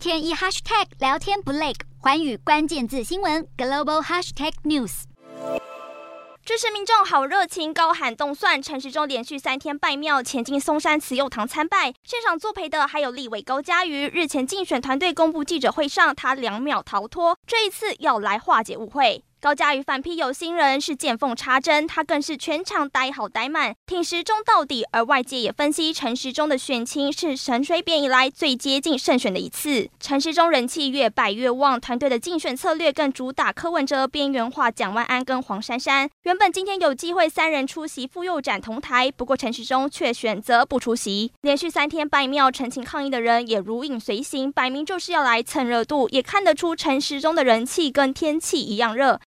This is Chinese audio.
天一 hashtag 聊天不累，环宇关键字新闻 global hashtag news。支持民众好热情，高喊动算。陈时中连续三天拜庙，前进松山慈幼堂参拜。现场作陪的还有立委高嘉瑜。日前竞选团队公布记者会上，他两秒逃脱，这一次要来化解误会。高嘉瑜反批有心人是见缝插针，他更是全场呆好呆满，挺时中到底。而外界也分析，陈时中的选情是陈水扁以来最接近胜选的一次。陈时中人气越败越旺，团队的竞选策略更主打柯文哲边缘化蒋万安跟黄珊珊。原本今天有机会三人出席妇幼展同台，不过陈时中却选择不出席。连续三天拜庙陈情抗议的人也如影随形，摆明就是要来蹭热度，也看得出陈时中的人气跟天气一样热。